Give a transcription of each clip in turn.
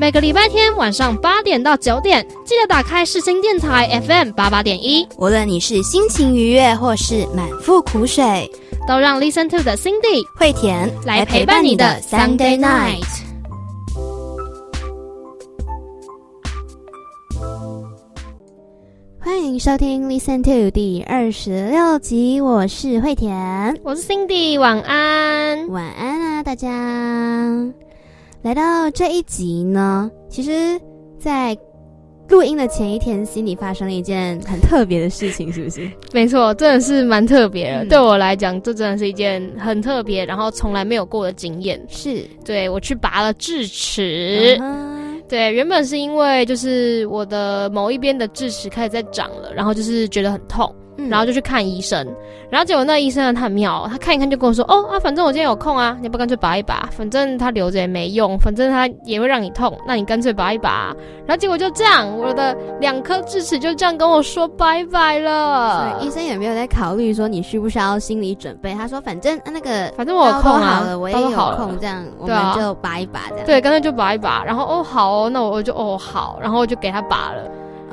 每个礼拜天晚上八点到九点，记得打开世新电台 FM 八八点一。无论你是心情愉悦或是满腹苦水，都让 Listen to 的 Cindy 惠田来陪伴你的 Sunday night。欢迎收听 Listen to 第二十六集，我是惠田，我是 Cindy，晚安，晚安啊，大家。来到这一集呢，其实，在录音的前一天，心里发生了一件很特别的事情，是不是？没错，真的是蛮特别的。对我来讲，这真的是一件很特别，然后从来没有过的经验。是，对我去拔了智齿。对，原本是因为就是我的某一边的智齿开始在长了，然后就是觉得很痛。然后就去看医生，然后结果那医生呢，他很妙，他看一看就跟我说：“哦啊，反正我今天有空啊，你不干脆拔一拔，反正他留着也没用，反正他也会让你痛，那你干脆拔一拔。”然后结果就这样，我的两颗智齿就这样跟我说拜拜了。所以医生也没有在考虑说你需不需要心理准备？他说：“反正那个反正我有空啊，我也有空，这样我们就拔一拔，这样对，干脆就拔一拔。然后哦好哦，那我就哦好，然后我就给他拔了。”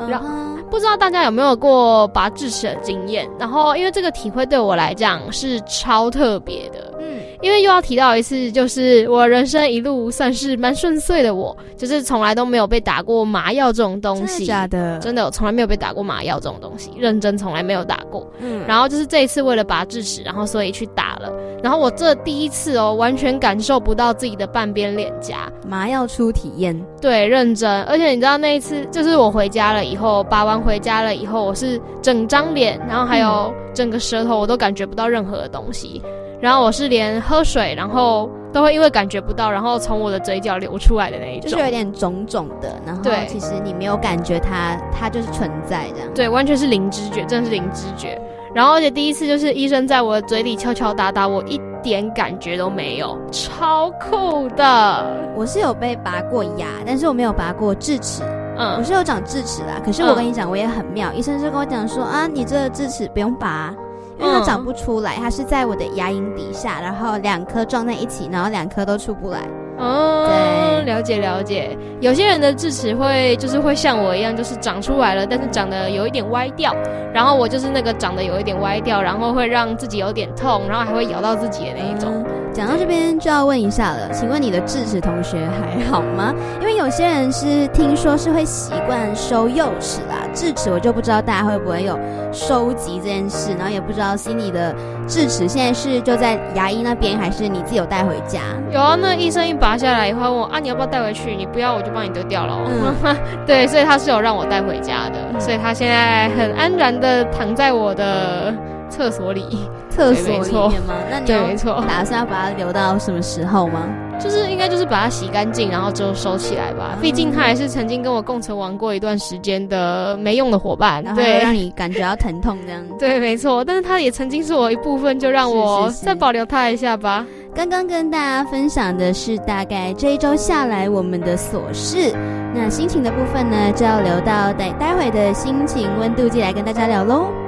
然后不知道大家有没有过拔智齿的经验？然后因为这个体会对我来讲是超特别的。嗯，因为又要提到一次，就是我人生一路算是蛮顺遂的，我就是从来都没有被打过麻药这种东西。假的？真的，我从来没有被打过麻药这种东西，认真从来没有打过。嗯，然后就是这一次为了拔智齿，然后所以去打了。然后我这第一次哦，完全感受不到自己的半边脸颊麻药初体验。对，认真。而且你知道那一次，就是我回家了以后，拔完回家了以后，我是整张脸，然后还有整个舌头，我都感觉不到任何的东西。然后我是连喝水，然后都会因为感觉不到，然后从我的嘴角流出来的那一种，就是有点肿肿的。然后对，其实你没有感觉它，它就是存在这样。对，完全是零知觉，真的是零知觉。然后而且第一次就是医生在我的嘴里敲敲打打，我一点感觉都没有，超酷的。我是有被拔过牙，但是我没有拔过智齿。嗯，我是有长智齿啦。可是我跟你讲，我也很妙，医生就跟我讲说啊，你这个智齿不用拔。因为它长不出来，它是在我的牙龈底下，然后两颗撞在一起，然后两颗都出不来。哦，对，了解了解。有些人的智齿会就是会像我一样，就是长出来了，但是长得有一点歪掉。然后我就是那个长得有一点歪掉，然后会让自己有点痛，然后还会咬到自己的那一种。讲到这边就要问一下了，请问你的智齿同学还好吗？因为有些人是听说是会习惯收幼齿啦，智齿我就不知道大家会不会有收集这件事，然后也不知道心里的智齿现在是就在牙医那边，还是你自己有带回家？有啊，那医生一拔下来以后问我啊，你要不要带回去？你不要我就帮你丢掉了。嗯，对，所以他是有让我带回家的，所以他现在很安然的躺在我的。厕所里，厕所里面吗？那你对，没错。打算要把它留到什么时候吗？就是应该就是把它洗干净，然后之后收起来吧。毕竟它还是曾经跟我共存亡过一段时间的没用的伙伴，对，让你感觉到疼痛这样。对，没错。但是它也曾经是我一部分，就让我再保留它一下吧。刚刚跟大家分享的是大概这一周下来我们的琐事，那心情的部分呢，就要留到待待会的心情温度计来跟大家聊喽。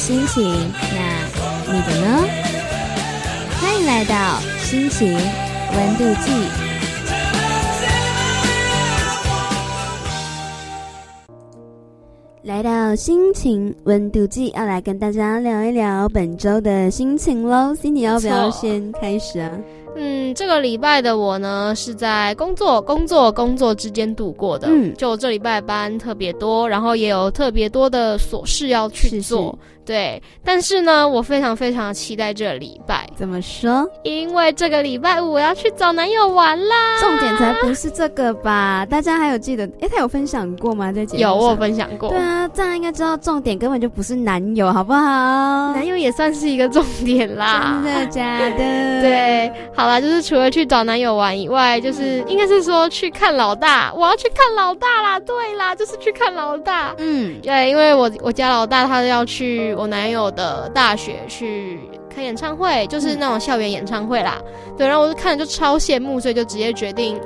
心情，那你的呢？欢迎来到心情温度计。来到心情温度计，要来跟大家聊一聊本周的心情喽。Cindy，要不要先开始啊？嗯，这个礼拜的我呢，是在工作、工作、工作之间度过的。嗯，就这礼拜班特别多，然后也有特别多的琐事要去做。对，但是呢，我非常非常期待这个礼拜。怎么说？因为这个礼拜五我要去找男友玩啦。重点才不是这个吧？大家还有记得？哎，他有分享过吗？在节目有，我有分享过。对啊，这样应该知道重点根本就不是男友，好不好？男友也算是一个重点啦。真的假的？对，好啦，就是除了去找男友玩以外，就是应该是说去看老大。我要去看老大啦！对啦，就是去看老大。嗯，对，因为我我家老大他要去。我男友的大学去开演唱会，就是那种校园演唱会啦。对，然后我就看着就超羡慕，所以就直接决定，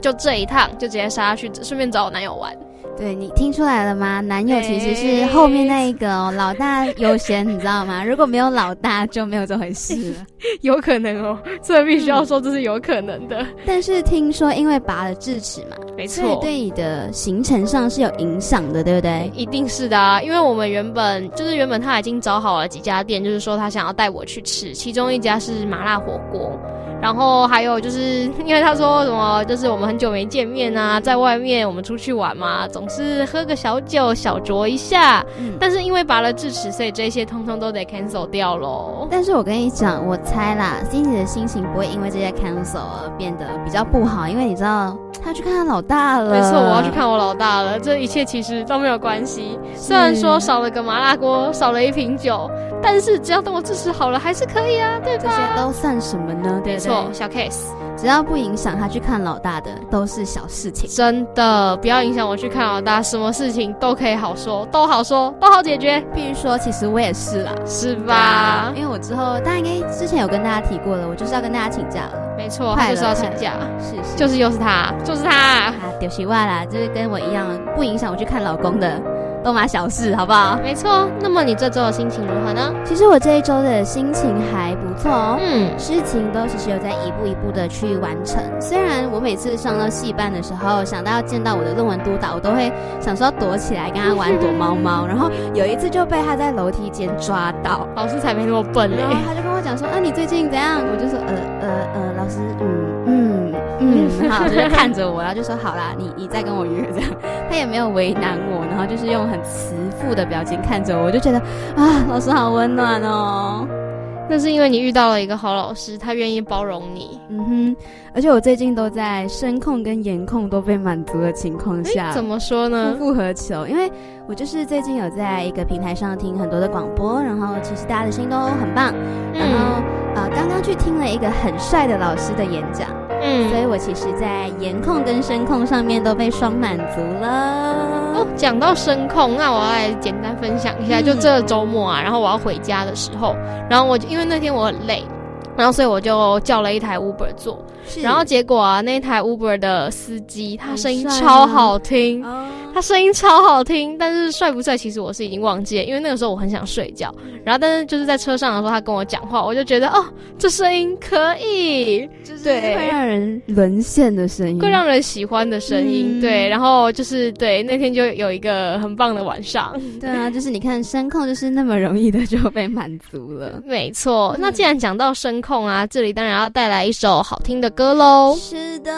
就这一趟就直接杀去，顺便找我男友玩。对你听出来了吗？男友其实是后面那一个哦，老大优先，你知道吗？如果没有老大，就没有这回事了。有可能哦，这必须要说这是有可能的。但是听说因为拔了智齿嘛，没错，对你的行程上是有影响的，对不对？一定是的啊，因为我们原本就是原本他已经找好了几家店，就是说他想要带我去吃，其中一家是麻辣火锅。然后还有就是，因为他说什么，就是我们很久没见面啊，在外面我们出去玩嘛，总是喝个小酒小酌一下。嗯。但是因为拔了智齿，所以这些通通都得 cancel 掉喽。但是我跟你讲，我猜啦，Cindy 的心情不会因为这些 cancel 而变得比较不好，因为你知道他要去看他老大了。没错，我要去看我老大了。这一切其实都没有关系。虽然说少了个麻辣锅，少了一瓶酒，但是只要等我智齿好了，还是可以啊，对吧？这些都算什么呢？对。错，小 case，只要不影响他去看老大的，都是小事情。真的，不要影响我去看老大，什么事情都可以好说，都好说，都好解决。必须说，其实我也是啦，是吧？因为我之后，大家应该之前有跟大家提过了，我就是要跟大家请假了。没错，就是要请假，是是，就是又是他，就是他，丢西外啦，就是跟我一样，不影响我去看老公的。都嘛小事，好不好？没错。那么你这周的心情如何呢？其实我这一周的心情还不错哦。嗯，事情都其实有在一步一步的去完成。虽然我每次上到戏班的时候，想到要见到我的论文督导，我都会想说躲起来跟他玩躲猫猫。然后有一次就被他在楼梯间抓到，老师才没那么笨嘞。他就跟我讲说：“啊，你最近怎样？”我就说：“呃呃呃，老师，嗯嗯嗯，好。”就看着我，然后就说：“好啦，你你再跟我约这样。”他也没有为难我，然后就是用很。慈父的表情看着我，我就觉得啊，老师好温暖哦。那是因为你遇到了一个好老师，他愿意包容你。嗯哼，而且我最近都在声控跟颜控都被满足的情况下，怎么说呢？夫复何求？因为我就是最近有在一个平台上听很多的广播，然后其实大家的声音都很棒。然后呃，刚刚去听了一个很帅的老师的演讲。嗯，所以我其实，在颜控跟声控上面都被双满足了。哦，讲到声控，那我要来简单分享一下，就这周末啊，然后我要回家的时候，然后我因为那天我很累。然后，所以我就叫了一台 Uber 坐，然后结果啊，那台 Uber 的司机他声音超好听，他声音超好听，但是帅不帅，其实我是已经忘记了，因为那个时候我很想睡觉。然后，但是就是在车上的时候，他跟我讲话，我就觉得哦，这声音可以，就是会让人沦陷的声音，会让人喜欢的声音。对，然后就是对，那天就有一个很棒的晚上。对啊，就是你看声控就是那么容易的就被满足了。没错，那既然讲到声控。控啊！这里当然要带来一首好听的歌喽。是的，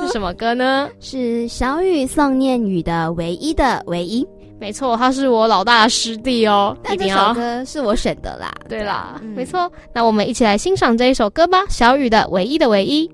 是什么歌呢？是小雨宋念宇的《唯一的唯一》。没错，他是我老大的师弟哦。但这首歌是我选的啦。对啦，没错。那我们一起来欣赏这一首歌吧，小雨的《唯一的唯一》。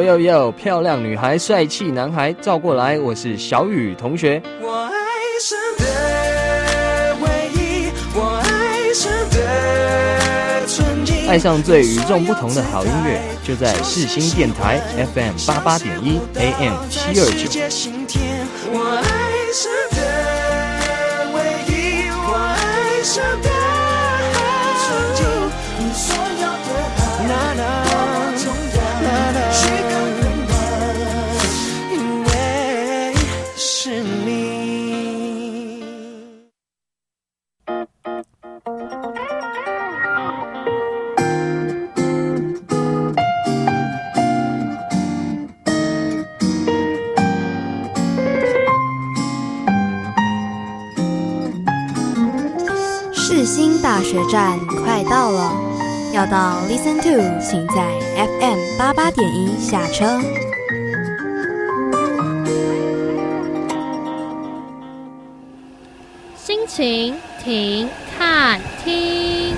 哟哟，漂亮女孩，帅气男孩，照过来，我是小雨同学。我爱上的唯一，我爱上的纯净，爱上最与众不同的好音乐，就在四星电台 FM 八八点一 AM 七二九。学站快到了，要到 Listen to，请在 FM 八八点一下车。心情停看听。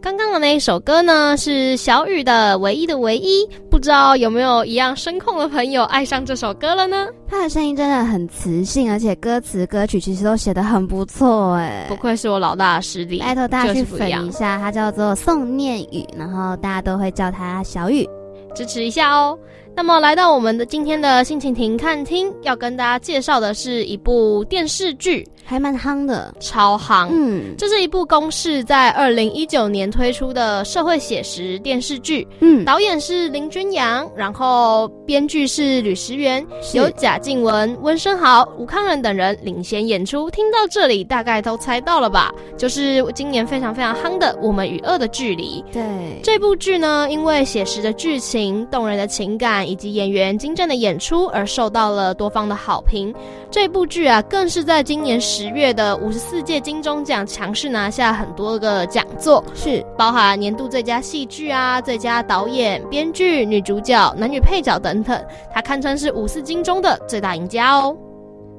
刚刚的那一首歌呢，是小雨的唯一的唯一。不知道有没有一样声控的朋友爱上这首歌了呢？他的声音真的很磁性，而且歌词歌曲其实都写得很不错哎，不愧是我老大的师弟。拜托大家去粉一下，他叫做宋念宇，然后大家都会叫他小雨，支持一下哦。那么来到我们的今天的心情亭看厅，要跟大家介绍的是一部电视剧。还蛮夯的，超夯。嗯，这是一部公视在二零一九年推出的社会写实电视剧。嗯，导演是林君阳，然后编剧是吕石原，由贾静雯、温升豪、吴康仁等人领衔演出。听到这里，大概都猜到了吧？就是今年非常非常夯的《我们与恶的距离》。对，这部剧呢，因为写实的剧情、动人的情感以及演员精湛的演出，而受到了多方的好评。这部剧啊，更是在今年十月的五十四届金钟奖强势拿下很多个讲座，是包含年度最佳戏剧啊、最佳导演、编剧、女主角、男女配角等等，它堪称是五四金钟的最大赢家哦。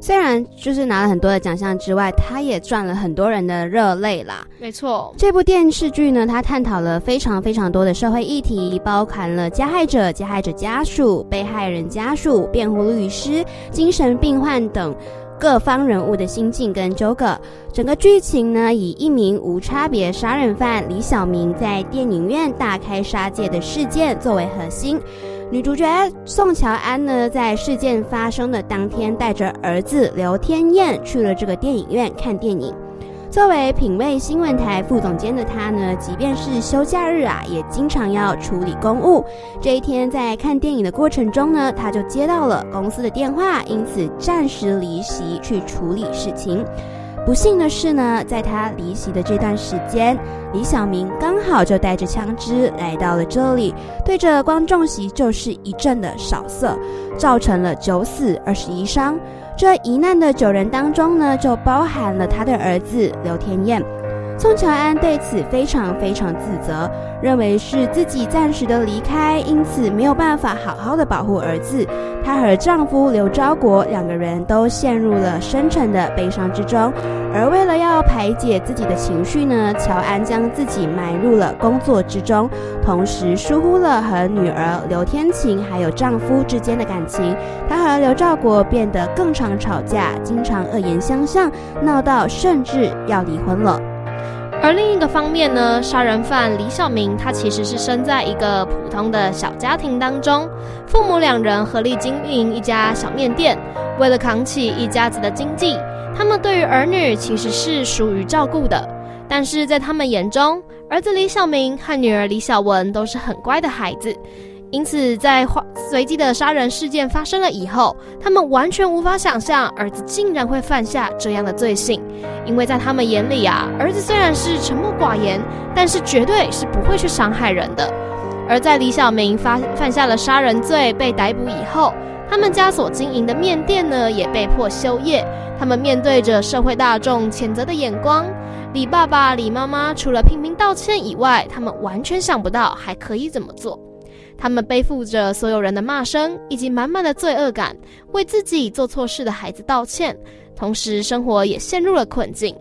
虽然就是拿了很多的奖项之外，他也赚了很多人的热泪啦。没错，这部电视剧呢，它探讨了非常非常多的社会议题，包含了加害者、加害者家属、被害人家属、辩护律师、精神病患等各方人物的心境跟纠葛。整个剧情呢，以一名无差别杀人犯李小明在电影院大开杀戒的事件作为核心。女主角宋乔安呢，在事件发生的当天，带着儿子刘天燕去了这个电影院看电影。作为品味新闻台副总监的她呢，即便是休假日啊，也经常要处理公务。这一天在看电影的过程中呢，她就接到了公司的电话，因此暂时离席去处理事情。不幸的是呢，在他离席的这段时间，李小明刚好就带着枪支来到了这里，对着观众席就是一阵的扫射，造成了九死二十一伤。这一难的九人当中呢，就包含了他的儿子刘天燕。宋乔安对此非常非常自责，认为是自己暂时的离开，因此没有办法好好的保护儿子。她和丈夫刘昭国两个人都陷入了深沉的悲伤之中。而为了要排解自己的情绪呢，乔安将自己埋入了工作之中，同时疏忽了和女儿刘天晴还有丈夫之间的感情。她和刘兆国变得更常吵架，经常恶言相向，闹到甚至要离婚了。而另一个方面呢，杀人犯李小明他其实是生在一个普通的小家庭当中，父母两人合力经营一家小面店，为了扛起一家子的经济，他们对于儿女其实是属于照顾的。但是在他们眼中，儿子李小明和女儿李小文都是很乖的孩子。因此，在随机的杀人事件发生了以后，他们完全无法想象儿子竟然会犯下这样的罪行，因为在他们眼里啊，儿子虽然是沉默寡言，但是绝对是不会去伤害人的。而在李小明发犯下了杀人罪被逮捕以后，他们家所经营的面店呢也被迫休业。他们面对着社会大众谴责的眼光，李爸爸、李妈妈除了拼命道歉以外，他们完全想不到还可以怎么做。他们背负着所有人的骂声以及满满的罪恶感，为自己做错事的孩子道歉，同时生活也陷入了困境。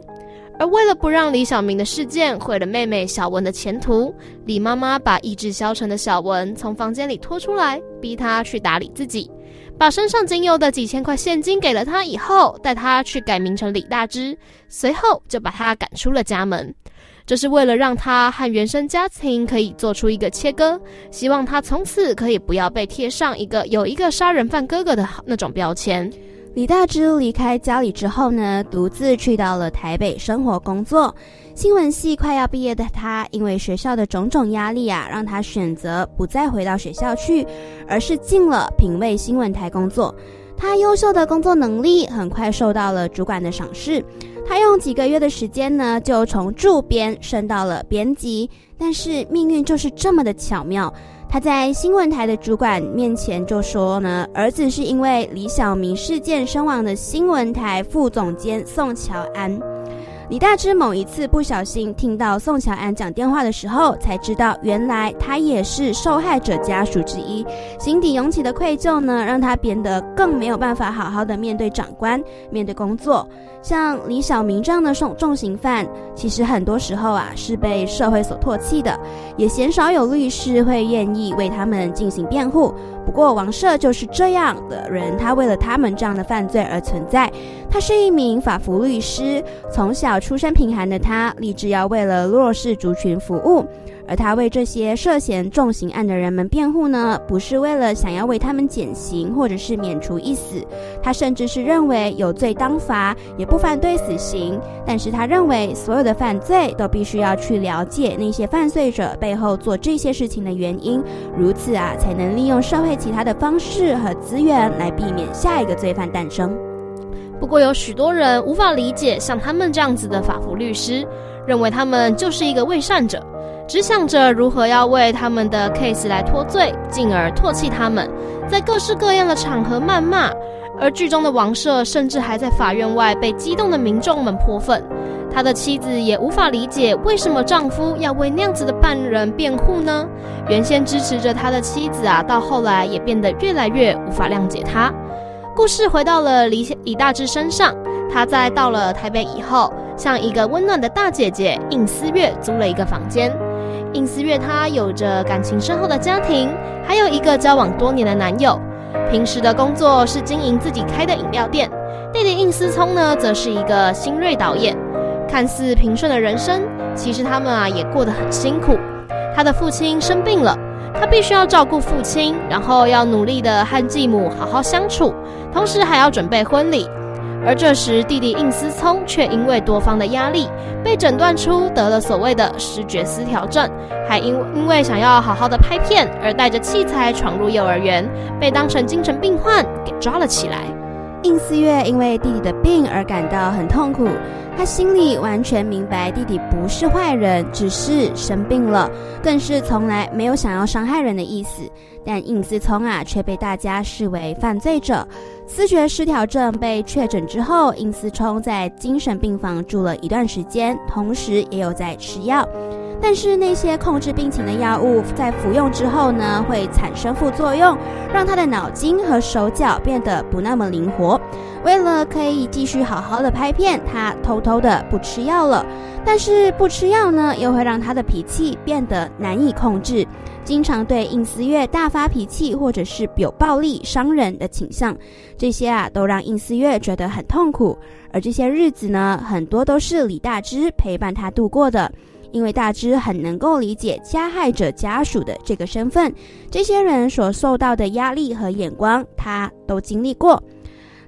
而为了不让李小明的事件毁了妹妹小文的前途，李妈妈把意志消沉的小文从房间里拖出来，逼她去打理自己，把身上仅有的几千块现金给了他以后，带他去改名成李大芝，随后就把他赶出了家门。这是为了让他和原生家庭可以做出一个切割，希望他从此可以不要被贴上一个有一个杀人犯哥哥的那种标签。李大芝离开家里之后呢，独自去到了台北生活工作。新闻系快要毕业的他，因为学校的种种压力啊，让他选择不再回到学校去，而是进了品味新闻台工作。他优秀的工作能力很快受到了主管的赏识。他用几个月的时间呢，就从助编升到了编辑。但是命运就是这么的巧妙，他在新闻台的主管面前就说呢，儿子是因为李小明事件身亡的新闻台副总监宋乔安。李大芝某一次不小心听到宋乔安讲电话的时候，才知道原来他也是受害者家属之一，心底涌起的愧疚呢，让他变得更没有办法好好的面对长官，面对工作。像李小明这样的重重刑犯，其实很多时候啊是被社会所唾弃的，也鲜少有律师会愿意为他们进行辩护。不过王赦就是这样的人，他为了他们这样的犯罪而存在。他是一名法服律师，从小。出身贫寒的他，立志要为了弱势族群服务。而他为这些涉嫌重刑案的人们辩护呢，不是为了想要为他们减刑或者是免除一死，他甚至是认为有罪当罚，也不反对死刑。但是他认为所有的犯罪都必须要去了解那些犯罪者背后做这些事情的原因，如此啊，才能利用社会其他的方式和资源来避免下一个罪犯诞生。不过有许多人无法理解像他们这样子的法服律师，认为他们就是一个伪善者。只想着如何要为他们的 case 来脱罪，进而唾弃他们，在各式各样的场合谩骂。而剧中的王赦甚至还在法院外被激动的民众们泼粪。他的妻子也无法理解为什么丈夫要为那样子的犯人辩护呢？原先支持着他的妻子啊，到后来也变得越来越无法谅解他。故事回到了李李大志身上，他在到了台北以后，向一个温暖的大姐姐应思月租了一个房间。应思月，她有着感情深厚的家庭，还有一个交往多年的男友。平时的工作是经营自己开的饮料店。弟弟应思聪呢，则是一个新锐导演。看似平顺的人生，其实他们啊也过得很辛苦。他的父亲生病了，他必须要照顾父亲，然后要努力的和继母好好相处，同时还要准备婚礼。而这时，弟弟应思聪却因为多方的压力，被诊断出得了所谓的视觉失调症，还因因为想要好好的拍片而带着器材闯入幼儿园，被当成精神病患给抓了起来。应思月因为弟弟的病而感到很痛苦，他心里完全明白弟弟不是坏人，只是生病了，更是从来没有想要伤害人的意思。但应思聪啊，却被大家视为犯罪者。思觉失调症被确诊之后，应思聪在精神病房住了一段时间，同时也有在吃药。但是那些控制病情的药物在服用之后呢，会产生副作用，让他的脑筋和手脚变得不那么灵活。为了可以继续好好的拍片，他偷偷的不吃药了。但是不吃药呢，又会让他的脾气变得难以控制，经常对应思月大发脾气，或者是有暴力伤人的倾向。这些啊，都让应思月觉得很痛苦。而这些日子呢，很多都是李大芝陪伴他度过的。因为大芝很能够理解加害者家属的这个身份，这些人所受到的压力和眼光，他都经历过。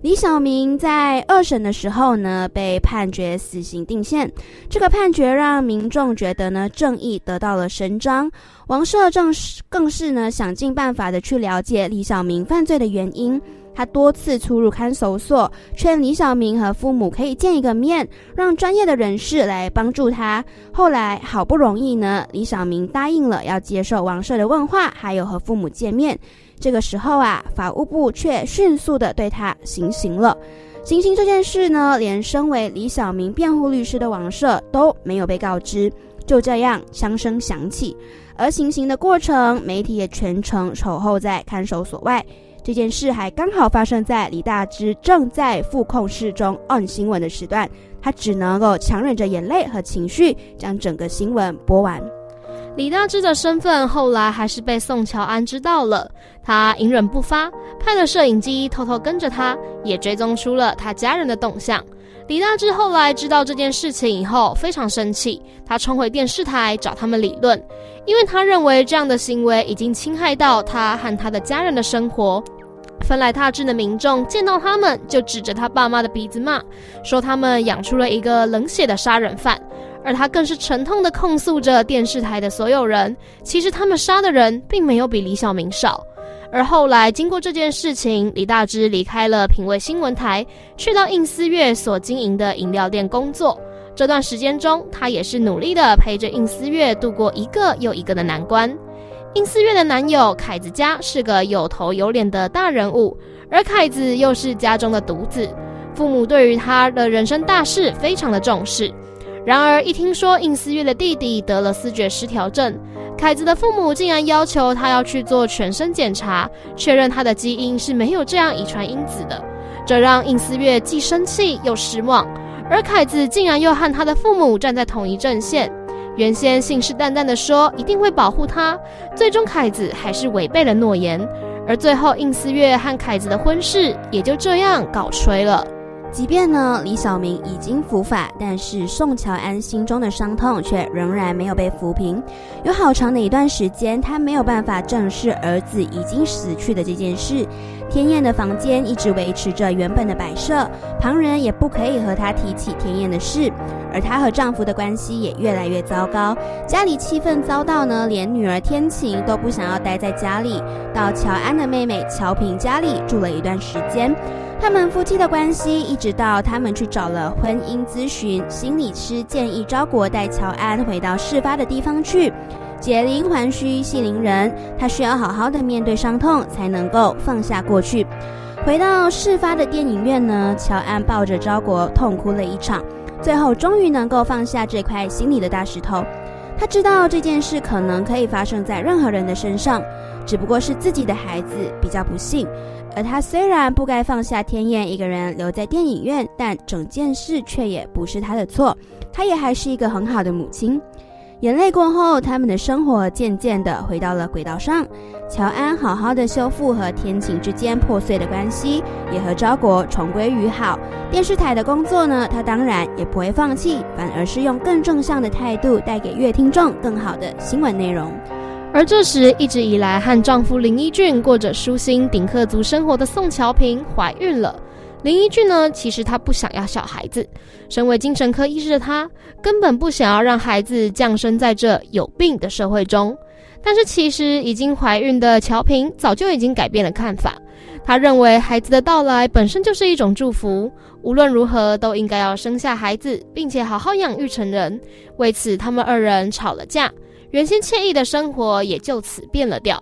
李小明在二审的时候呢，被判决死刑定线，这个判决让民众觉得呢，正义得到了伸张。王社正是更是呢，想尽办法的去了解李小明犯罪的原因。他多次出入看守所，劝李小明和父母可以见一个面，让专业的人士来帮助他。后来好不容易呢，李小明答应了要接受王社的问话，还有和父母见面。这个时候啊，法务部却迅速的对他行刑了。行刑这件事呢，连身为李小明辩护律师的王社都没有被告知，就这样枪声响起。而行刑的过程，媒体也全程守候在看守所外。这件事还刚好发生在李大芝正在副控室中按新闻的时段，他只能够强忍着眼泪和情绪，将整个新闻播完。李大芝的身份后来还是被宋乔安知道了，他隐忍不发，派了摄影机偷偷跟着他，也追踪出了他家人的动向。李大志后来知道这件事情以后，非常生气，他冲回电视台找他们理论。因为他认为这样的行为已经侵害到他和他的家人的生活，纷来踏至的民众见到他们就指着他爸妈的鼻子骂，说他们养出了一个冷血的杀人犯，而他更是沉痛地控诉着电视台的所有人，其实他们杀的人并没有比李小明少。而后来经过这件事情，李大芝离开了品味新闻台，去到应思月所经营的饮料店工作。这段时间中，他也是努力的陪着应思月度过一个又一个的难关。应思月的男友凯子家是个有头有脸的大人物，而凯子又是家中的独子，父母对于他的人生大事非常的重视。然而，一听说应思月的弟弟得了思觉失调症，凯子的父母竟然要求他要去做全身检查，确认他的基因是没有这样遗传因子的。这让应思月既生气又失望。而凯子竟然又和他的父母站在同一阵线，原先信誓旦旦的说一定会保护他，最终凯子还是违背了诺言，而最后应思月和凯子的婚事也就这样搞吹了。即便呢，李小明已经伏法，但是宋乔安心中的伤痛却仍然没有被抚平。有好长的一段时间，他没有办法正视儿子已经死去的这件事。天燕的房间一直维持着原本的摆设，旁人也不可以和她提起天燕的事。而她和丈夫的关系也越来越糟糕，家里气氛糟到呢，连女儿天晴都不想要待在家里，到乔安的妹妹乔平家里住了一段时间。他们夫妻的关系，一直到他们去找了婚姻咨询心理师，建议昭国带乔安回到事发的地方去，解铃还须系铃人，他需要好好的面对伤痛，才能够放下过去。回到事发的电影院呢，乔安抱着昭国痛哭了一场，最后终于能够放下这块心里的大石头。他知道这件事可能可以发生在任何人的身上，只不过是自己的孩子比较不幸。而他虽然不该放下天燕一个人留在电影院，但整件事却也不是他的错。他也还是一个很好的母亲。眼泪过后，他们的生活渐渐的回到了轨道上。乔安好好的修复和天晴之间破碎的关系，也和昭国重归于好。电视台的工作呢，他当然也不会放弃，反而是用更正向的态度带给乐听众更好的新闻内容。而这时，一直以来和丈夫林一俊过着舒心顶客族生活的宋乔平怀孕了。林一俊呢，其实他不想要小孩子。身为精神科医师的他，根本不想要让孩子降生在这有病的社会中。但是，其实已经怀孕的乔平早就已经改变了看法。他认为孩子的到来本身就是一种祝福，无论如何都应该要生下孩子，并且好好养育成人。为此，他们二人吵了架。原先惬意的生活也就此变了调。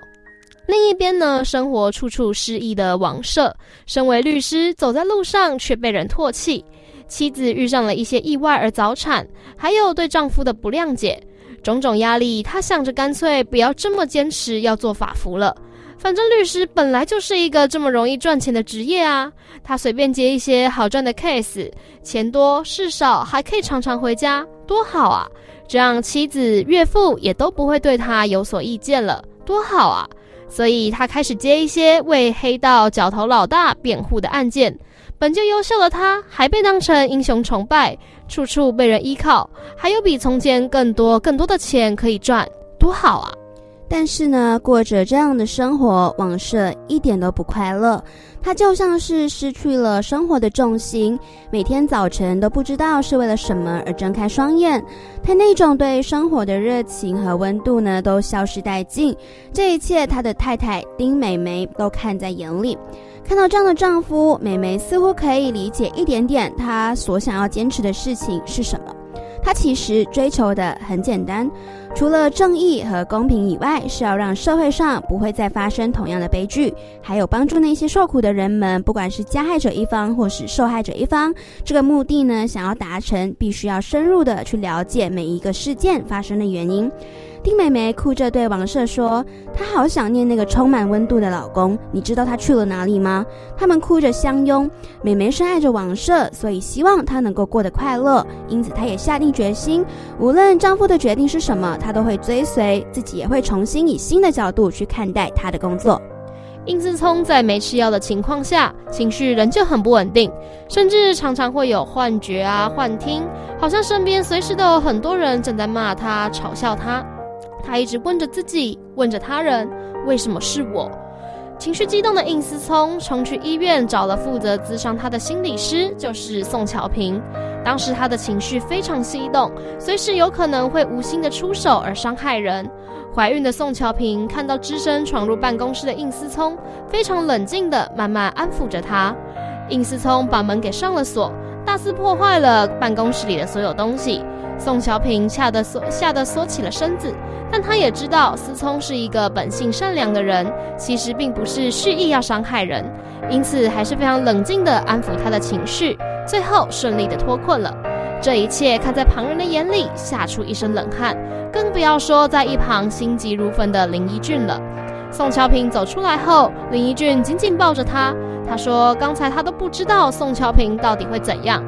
另一边呢，生活处处失意的王社，身为律师，走在路上却被人唾弃；妻子遇上了一些意外而早产，还有对丈夫的不谅解，种种压力，他想着干脆不要这么坚持要做法服了。反正律师本来就是一个这么容易赚钱的职业啊，他随便接一些好赚的 case，钱多事少，还可以常常回家，多好啊！这样妻子、岳父也都不会对他有所意见了，多好啊！所以他开始接一些为黑道角头老大辩护的案件。本就优秀的他，还被当成英雄崇拜，处处被人依靠，还有比从前更多更多的钱可以赚，多好啊！但是呢，过着这样的生活，王社一点都不快乐。他就像是失去了生活的重心，每天早晨都不知道是为了什么而睁开双眼。他那种对生活的热情和温度呢，都消失殆尽。这一切，他的太太丁美梅都看在眼里。看到这样的丈夫，美梅似乎可以理解一点点他所想要坚持的事情是什么。他其实追求的很简单，除了正义和公平以外，是要让社会上不会再发生同样的悲剧，还有帮助那些受苦的人们，不管是加害者一方或是受害者一方。这个目的呢，想要达成，必须要深入的去了解每一个事件发生的原因。丁美梅哭着对王社说：“她好想念那个充满温度的老公，你知道他去了哪里吗？”他们哭着相拥。美梅深爱着王社，所以希望他能够过得快乐，因此她也下定决心，无论丈夫的决定是什么，她都会追随，自己也会重新以新的角度去看待她的工作。应思聪在没吃药的情况下，情绪仍旧很不稳定，甚至常常会有幻觉啊、幻听，好像身边随时都有很多人正在骂他、嘲笑他。他一直问着自己，问着他人：“为什么是我？”情绪激动的应思聪冲去医院找了负责咨商他的心理师，就是宋乔平。当时他的情绪非常激动，随时有可能会无心的出手而伤害人。怀孕的宋乔平看到只身闯入办公室的应思聪，非常冷静的慢慢安抚着他。应思聪把门给上了锁，大肆破坏了办公室里的所有东西。宋乔平吓得缩吓得缩起了身子。但他也知道思聪是一个本性善良的人，其实并不是蓄意要伤害人，因此还是非常冷静地安抚他的情绪，最后顺利地脱困了。这一切看在旁人的眼里，吓出一身冷汗，更不要说在一旁心急如焚的林一俊了。宋乔平走出来后，林一俊紧紧抱着他，他说：“刚才他都不知道宋乔平到底会怎样，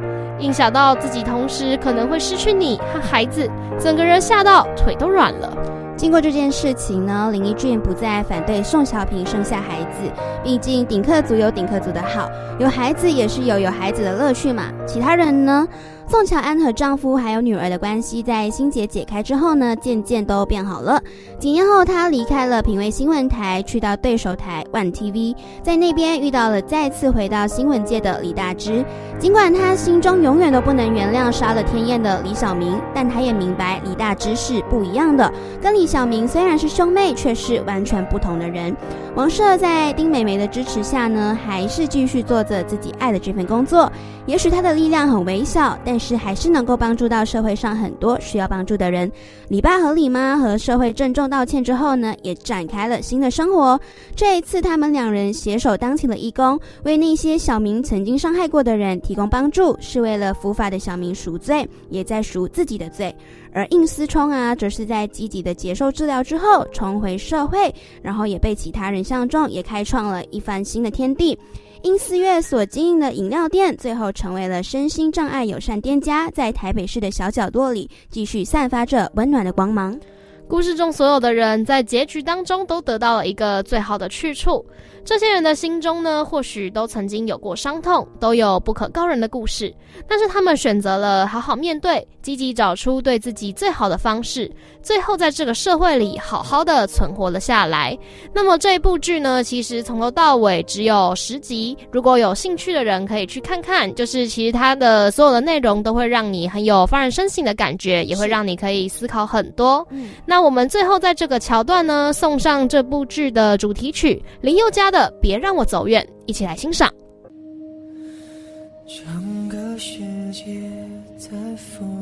一想到自己同时可能会失去你和孩子，整个人吓到腿都软了。”经过这件事情呢，林一俊不再反对宋小平生下孩子，毕竟顶客族有顶客族的好，有孩子也是有有孩子的乐趣嘛。其他人呢？宋乔安和丈夫还有女儿的关系，在心结解开之后呢，渐渐都变好了。几年后，她离开了品味新闻台，去到对手台 One TV，在那边遇到了再次回到新闻界的李大芝。尽管她心中永远都不能原谅杀了天燕的李小明，但她也明白李大芝是不一样的，跟李小明虽然是兄妹，却是完全不同的人。王社在丁美梅的支持下呢，还是继续做着自己爱的这份工作。也许他的力量很微小，但是还是能够帮助到社会上很多需要帮助的人。李爸和李妈和社会郑重道歉之后呢，也展开了新的生活。这一次，他们两人携手当起了义工，为那些小明曾经伤害过的人提供帮助，是为了伏法的小明赎罪，也在赎自己的罪。而应思聪啊，则是在积极的接受治疗之后重回社会，然后也被其他人相中，也开创了一番新的天地。应思月所经营的饮料店，最后成为了身心障碍友善店家，在台北市的小角落里，继续散发着温暖的光芒。故事中所有的人，在结局当中都得到了一个最好的去处。这些人的心中呢，或许都曾经有过伤痛，都有不可告人的故事，但是他们选择了好好面对，积极找出对自己最好的方式，最后在这个社会里好好的存活了下来。那么这一部剧呢，其实从头到尾只有十集，如果有兴趣的人可以去看看。就是其实它的所有的内容都会让你很有发人深省的感觉，也会让你可以思考很多。那我们最后在这个桥段呢，送上这部剧的主题曲林宥嘉。的别让我走远，一起来欣赏。整个世界在腐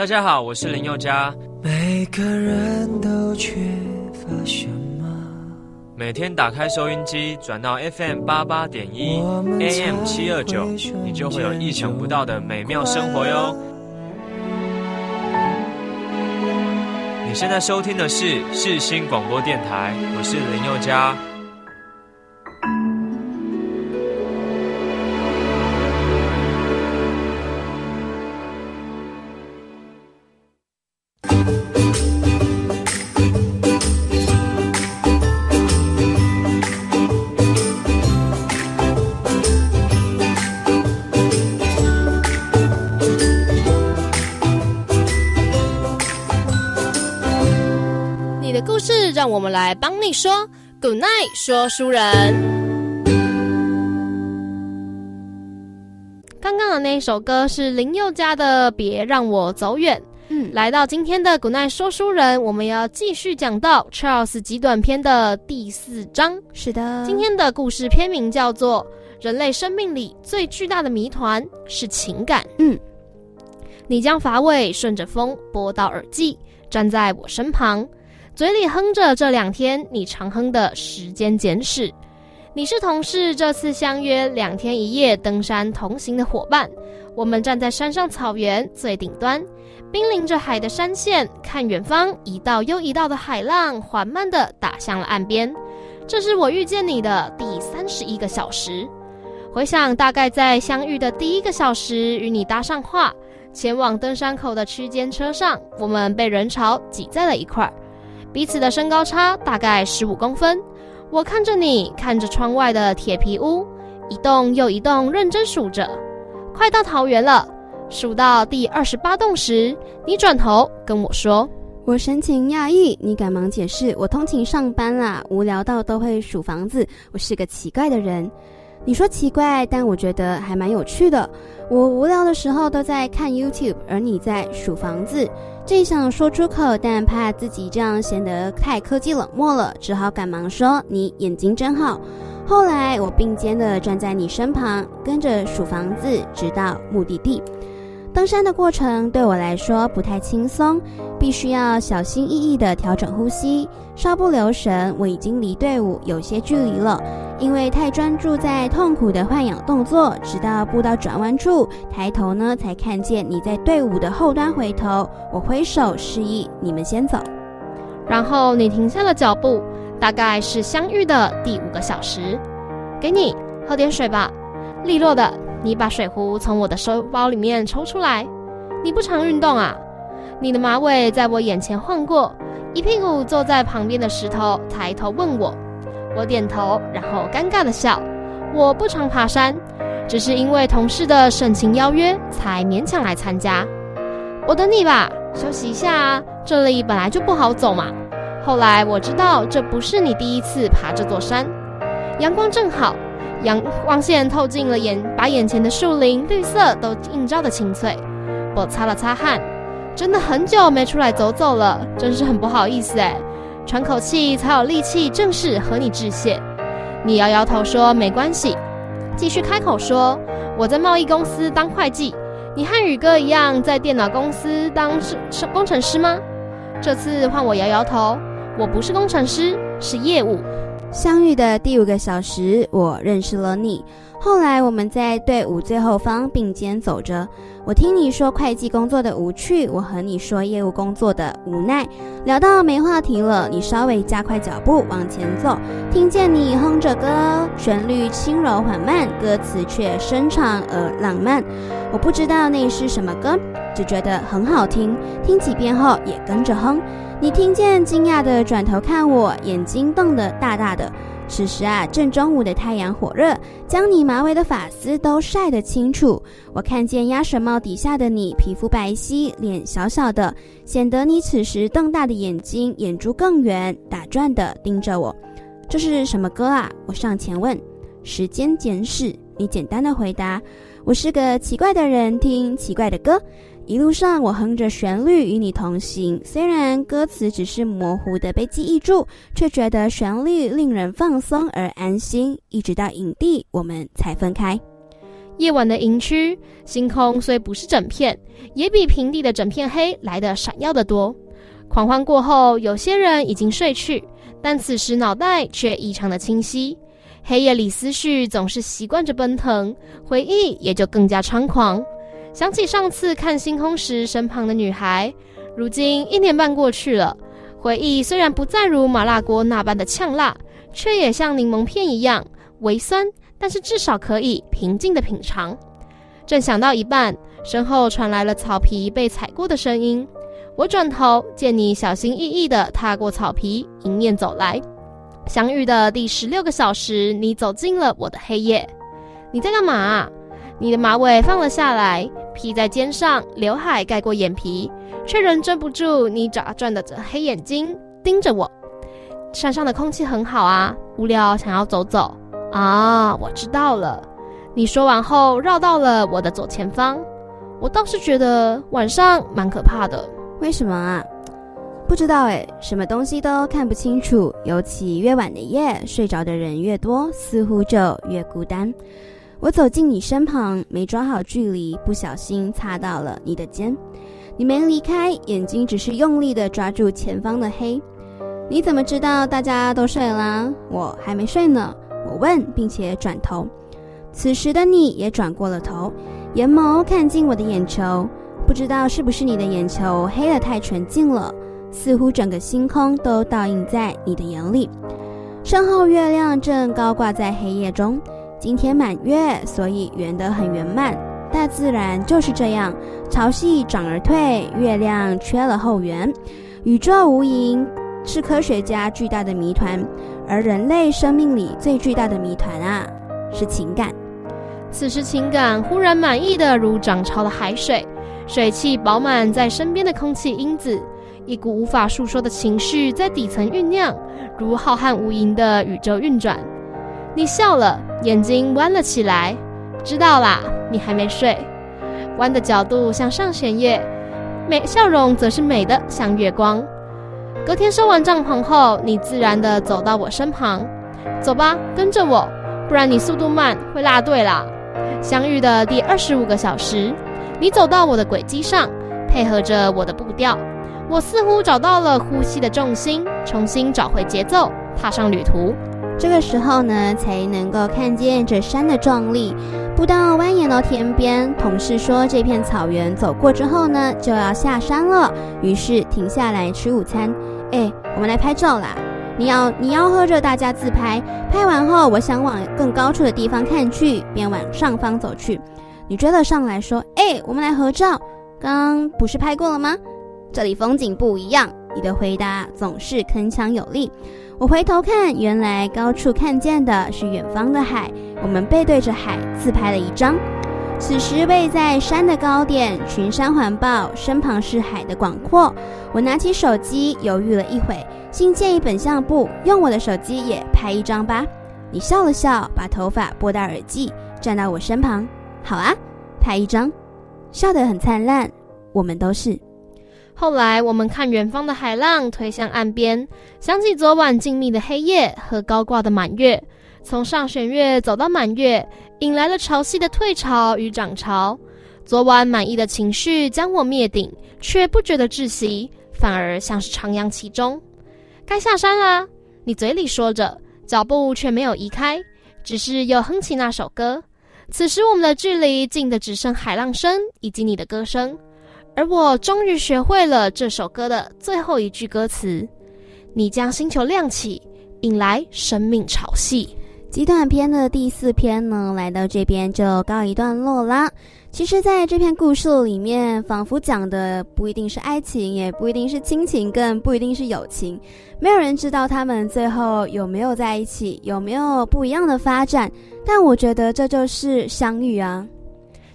大家好，我是林宥嘉。每个人都缺乏什么？每天打开收音机，转到 FM 八八点一，AM 七二九，你就会有意想不到的美妙生活哟。你现在收听的是世新广播电台，我是林宥嘉。我们来帮你说 Good night，说书人。刚刚的那一首歌是林宥嘉的《别让我走远》。嗯，来到今天的 Good night 说书人，我们要继续讲到 Charles 极短篇的第四章。是的，今天的故事片名叫做《人类生命里最巨大的谜团是情感》。嗯，你将乏味顺着风拨到耳际，站在我身旁。嘴里哼着这两天你常哼的时间简史，你是同事，这次相约两天一夜登山同行的伙伴。我们站在山上草原最顶端，濒临着海的山线，看远方一道又一道的海浪缓慢地打向了岸边。这是我遇见你的第三十一个小时。回想大概在相遇的第一个小时，与你搭上话，前往登山口的区间车上，我们被人潮挤在了一块儿。彼此的身高差大概十五公分，我看着你，看着窗外的铁皮屋，一栋又一栋认真数着。快到桃园了，数到第二十八栋时，你转头跟我说：“我神情讶异。”你赶忙解释：“我通勤上班啦，无聊到都会数房子。我是个奇怪的人。”你说奇怪，但我觉得还蛮有趣的。我无聊的时候都在看 YouTube，而你在数房子。正想说出口，但怕自己这样显得太科技冷漠了，只好赶忙说：“你眼睛真好。”后来我并肩的站在你身旁，跟着数房子，直到目的地。登山的过程对我来说不太轻松，必须要小心翼翼地调整呼吸，稍不留神，我已经离队伍有些距离了。因为太专注在痛苦的换氧动作，直到步道转弯处抬头呢，才看见你在队伍的后端回头。我挥手示意你们先走，然后你停下了脚步。大概是相遇的第五个小时，给你喝点水吧，利落的。你把水壶从我的手包里面抽出来。你不常运动啊？你的马尾在我眼前晃过，一屁股坐在旁边的石头，抬头问我。我点头，然后尴尬的笑。我不常爬山，只是因为同事的盛情邀约，才勉强来参加。我等你吧，休息一下啊，这里本来就不好走嘛。后来我知道这不是你第一次爬这座山。阳光正好。阳光线透进了眼，把眼前的树林绿色都映照的清脆。我擦了擦汗，真的很久没出来走走了，真是很不好意思哎。喘口气才有力气正式和你致谢。你摇摇头说没关系，继续开口说我在贸易公司当会计，你和宇哥一样在电脑公司当是是工程师吗？这次换我摇摇头，我不是工程师，是业务。相遇的第五个小时，我认识了你。后来我们在队伍最后方并肩走着。我听你说会计工作的无趣，我和你说业务工作的无奈。聊到没话题了，你稍微加快脚步往前走。听见你哼着歌，旋律轻柔缓慢，歌词却深长而浪漫。我不知道那是什么歌，只觉得很好听。听几遍后也跟着哼。你听见，惊讶的转头看我，眼睛瞪得大大的。此时啊，正中午的太阳火热，将你马尾的发丝都晒得清楚。我看见鸭舌帽底下的你，皮肤白皙，脸小小的，显得你此时瞪大的眼睛，眼珠更圆，打转的盯着我。这是什么歌啊？我上前问。时间简史，你简单的回答。我是个奇怪的人，听奇怪的歌。一路上，我哼着旋律与你同行，虽然歌词只是模糊的被记忆住，却觉得旋律令人放松而安心。一直到营地，我们才分开。夜晚的营区，星空虽不是整片，也比平地的整片黑来得闪耀的多。狂欢过后，有些人已经睡去，但此时脑袋却异常的清晰。黑夜里思绪总是习惯着奔腾，回忆也就更加猖狂。想起上次看星空时身旁的女孩，如今一年半过去了，回忆虽然不再如麻辣锅那般的呛辣，却也像柠檬片一样微酸，但是至少可以平静的品尝。正想到一半，身后传来了草皮被踩过的声音。我转头见你小心翼翼地踏过草皮，迎面走来。相遇的第十六个小时，你走进了我的黑夜。你在干嘛？你的马尾放了下来，披在肩上，刘海盖过眼皮，却仍遮不住你眨转的这黑眼睛，盯着我。山上的空气很好啊，无聊想要走走啊。我知道了。你说完后，绕到了我的左前方。我倒是觉得晚上蛮可怕的。为什么啊？不知道哎，什么东西都看不清楚。尤其越晚的夜，睡着的人越多，似乎就越孤单。我走进你身旁，没抓好距离，不小心擦到了你的肩。你没离开，眼睛只是用力的抓住前方的黑。你怎么知道大家都睡了？我还没睡呢。我问，并且转头。此时的你也转过了头，眼眸看进我的眼球，不知道是不是你的眼球黑得太纯净了，似乎整个星空都倒映在你的眼里。身后月亮正高挂在黑夜中，今天满月，所以圆得很圆满。大自然就是这样，潮汐涨而退，月亮缺了后圆。宇宙无垠，是科学家巨大的谜团，而人类生命里最巨大的谜团啊，是情感。此时情感忽然满意的如涨潮的海水，水汽饱满在身边的空气因子，一股无法诉说的情绪在底层酝酿，如浩瀚无垠的宇宙运转。你笑了，眼睛弯了起来。知道啦，你还没睡。弯的角度像上弦月，美笑容则是美的像月光。隔天收完帐篷后，你自然地走到我身旁，走吧，跟着我，不然你速度慢会落队啦。相遇的第二十五个小时，你走到我的轨迹上，配合着我的步调，我似乎找到了呼吸的重心，重新找回节奏，踏上旅途。这个时候呢，才能够看见这山的壮丽。步道蜿蜒到天边，同事说这片草原走过之后呢，就要下山了，于是停下来吃午餐。哎，我们来拍照啦！你要你要喝着大家自拍，拍完后我想往更高处的地方看去，便往上方走去。你追了上来说：“哎，我们来合照。刚不是拍过了吗？这里风景不一样。”你的回答总是铿锵有力。我回头看，原来高处看见的是远方的海。我们背对着海自拍了一张。此时位在山的高点，群山环抱，身旁是海的广阔。我拿起手机，犹豫了一会。新建一本相簿，用我的手机也拍一张吧。你笑了笑，把头发拨到耳际，站到我身旁。好啊，拍一张，笑得很灿烂。我们都是。后来我们看远方的海浪推向岸边，想起昨晚静谧的黑夜和高挂的满月。从上弦月走到满月，引来了潮汐的退潮与涨潮。昨晚满意的情绪将我灭顶，却不觉得窒息，反而像是徜徉其中。该下山啦！你嘴里说着，脚步却没有移开，只是又哼起那首歌。此时我们的距离近的只剩海浪声以及你的歌声，而我终于学会了这首歌的最后一句歌词：你将星球亮起，引来生命潮汐。极短篇的第四篇呢，来到这边就告一段落啦。其实，在这篇故事里面，仿佛讲的不一定是爱情，也不一定是亲情，更不一定是友情。没有人知道他们最后有没有在一起，有没有不一样的发展。但我觉得这就是相遇啊。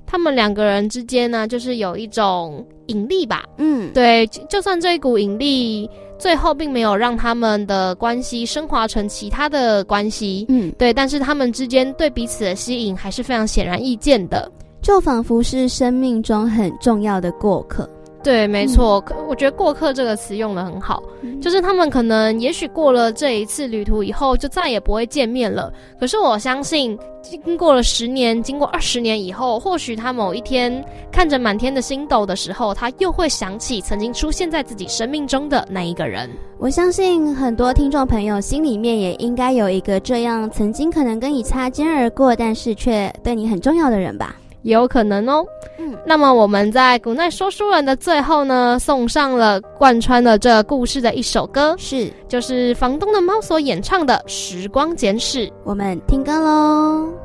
他们两个人之间呢，就是有一种引力吧。嗯，对，就算这一股引力。最后并没有让他们的关系升华成其他的关系，嗯，对，但是他们之间对彼此的吸引还是非常显而易见的，就仿佛是生命中很重要的过客。对，没错，我觉得“过客”这个词用的很好，就是他们可能也许过了这一次旅途以后，就再也不会见面了。可是我相信，经过了十年，经过二十年以后，或许他某一天看着满天的星斗的时候，他又会想起曾经出现在自己生命中的那一个人。我相信很多听众朋友心里面也应该有一个这样曾经可能跟你擦肩而过，但是却对你很重要的人吧。也有可能哦。嗯，那么我们在古奈说书人的最后呢，送上了贯穿了这故事的一首歌，是就是房东的猫所演唱的《时光简史》。我们听歌喽。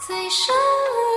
最深。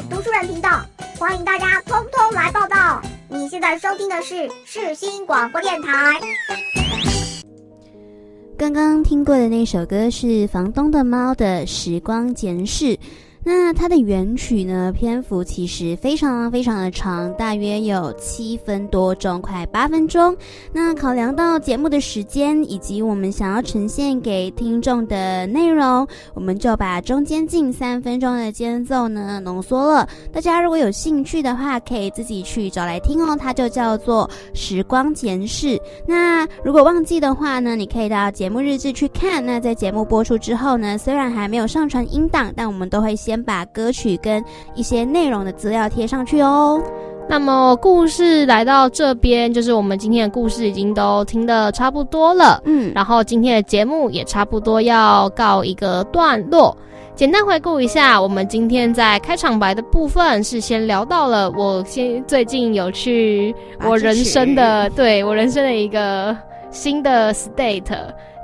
读书人频道，欢迎大家通通来报道。你现在收听的是世新广播电台。刚刚听过的那首歌是《房东的猫》的《时光简史》。它的原曲呢，篇幅其实非常非常的长，大约有七分多钟，快八分钟。那考量到节目的时间以及我们想要呈现给听众的内容，我们就把中间近三分钟的间奏呢浓缩了。大家如果有兴趣的话，可以自己去找来听哦。它就叫做《时光简史》。那如果忘记的话呢，你可以到节目日志去看。那在节目播出之后呢，虽然还没有上传音档，但我们都会。先把歌曲跟一些内容的资料贴上去哦。那么故事来到这边，就是我们今天的故事已经都听得差不多了，嗯，然后今天的节目也差不多要告一个段落。简单回顾一下，我们今天在开场白的部分是先聊到了我先最近有去我人生的对我人生的一个新的 state。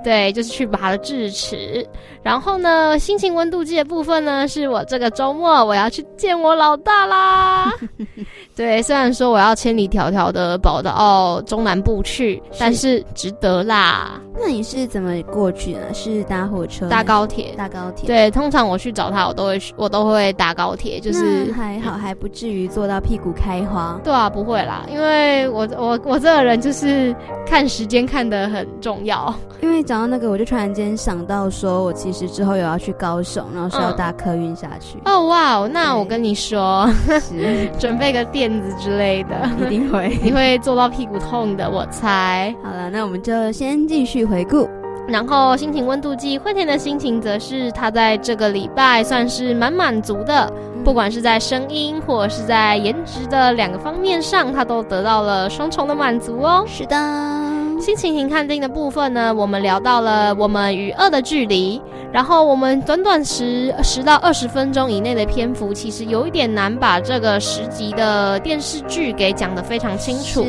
对，就是去拔了智齿，然后呢，心情温度计的部分呢，是我这个周末我要去见我老大啦。对，虽然说我要千里迢迢的跑到中南部去，但是值得啦。那你是怎么过去呢？是搭火车、搭高铁？搭高铁。对，通常我去找他，我都会我都会搭高铁，就是还好，还不至于坐到屁股开花。对啊，不会啦，因为我我我这个人就是看时间看得很重要。因为讲到那个，我就突然间想到，说我其实之后有要去高雄，然后是要搭客运下去。哦哇，那我跟你说，准备个垫子之类的，一定会，你会坐到屁股痛的，我猜。好了，那我们就先继续。回顾，然后心情温度计，惠田的心情则是他在这个礼拜算是蛮满足的，不管是在声音或者是在颜值的两个方面上，他都得到了双重的满足哦。是的。心情形看定的部分呢，我们聊到了我们与恶的距离，然后我们短短十十到二十分钟以内的篇幅，其实有一点难把这个十集的电视剧给讲得非常清楚。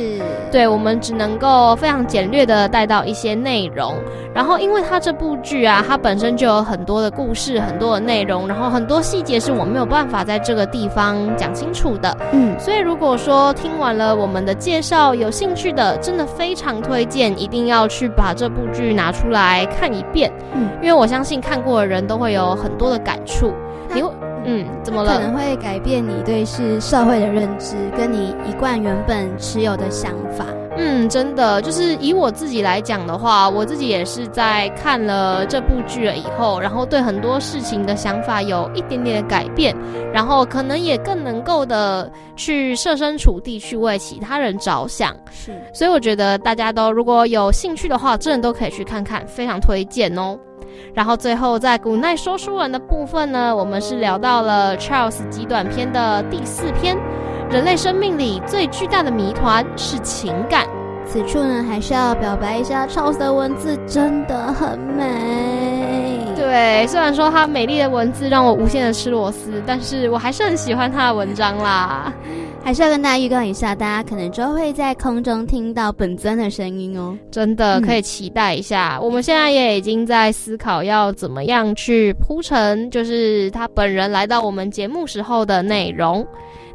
对，我们只能够非常简略的带到一些内容。然后，因为它这部剧啊，它本身就有很多的故事，很多的内容，然后很多细节是我没有办法在这个地方讲清楚的。嗯，所以如果说听完了我们的介绍，有兴趣的，真的非常推荐。一定要去把这部剧拿出来看一遍，嗯，因为我相信看过的人都会有很多的感触。你会，嗯，怎么了？可能会改变你对是社会的认知，跟你一贯原本持有的想法。嗯，真的，就是以我自己来讲的话，我自己也是在看了这部剧了以后，然后对很多事情的想法有一点点的改变，然后可能也更能够的去设身处地去为其他人着想。是，所以我觉得大家都如果有兴趣的话，真的都可以去看看，非常推荐哦。然后最后在古奈说书人的部分呢，我们是聊到了 Charles 极短篇的第四篇。人类生命里最巨大的谜团是情感。此处呢，还是要表白一下，超色文字真的很美。对，虽然说它美丽的文字让我无限的吃螺丝，但是我还是很喜欢它的文章啦。还是要跟大家预告一下，大家可能就会在空中听到本尊的声音哦。真的可以期待一下。我们现在也已经在思考要怎么样去铺成，就是他本人来到我们节目时候的内容。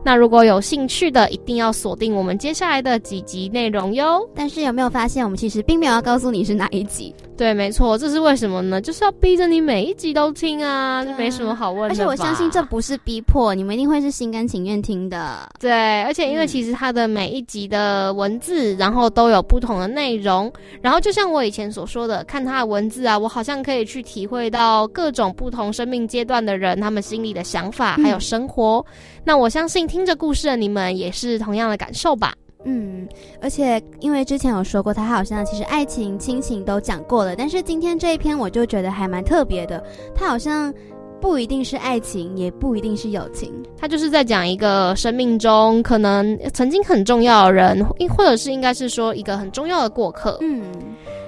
那如果有兴趣的，一定要锁定我们接下来的几集内容哟。但是有没有发现，我们其实并没有要告诉你是哪一集？对，没错，这是为什么呢？就是要逼着你每一集都听啊，就没什么好问的。而且我相信这不是逼迫，你们一定会是心甘情愿听的。对，而且因为其实它的每一集的文字，然后都有不同的内容，然后就像我以前所说的，看它的文字啊，我好像可以去体会到各种不同生命阶段的人他们心里的想法还有生活。那我相信听着故事的你们也是同样的感受吧。嗯，而且因为之前有说过，他好像其实爱情、亲情都讲过了，但是今天这一篇我就觉得还蛮特别的。他好像不一定是爱情，也不一定是友情，他就是在讲一个生命中可能曾经很重要的人，或者是应该是说一个很重要的过客。嗯。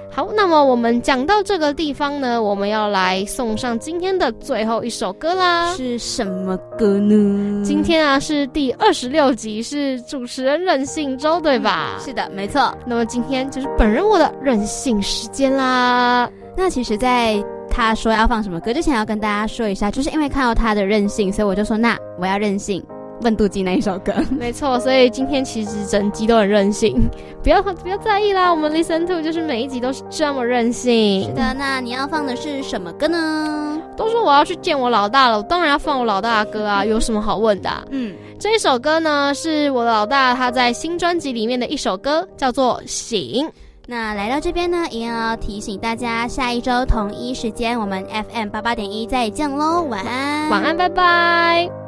好，那么我们讲到这个地方呢，我们要来送上今天的最后一首歌啦。是什么歌呢？今天啊是第二十六集，是主持人任性周，对吧？是的，没错。那么今天就是本人我的任性时间啦。那其实，在他说要放什么歌之前，要跟大家说一下，就是因为看到他的任性，所以我就说，那我要任性。问妒忌那一首歌，没错，所以今天其实整集都很任性，不要不要在意啦。我们 listen to 就是每一集都是这么任性。是的，那你要放的是什么歌呢？都说我要去见我老大了，我当然要放我老大的歌啊，有什么好问的？嗯，这一首歌呢是我的老大他在新专辑里面的一首歌，叫做《醒》。那来到这边呢，也要提醒大家，下一周同一时间我们 FM 八八点一再见喽，晚安，晚安，拜拜。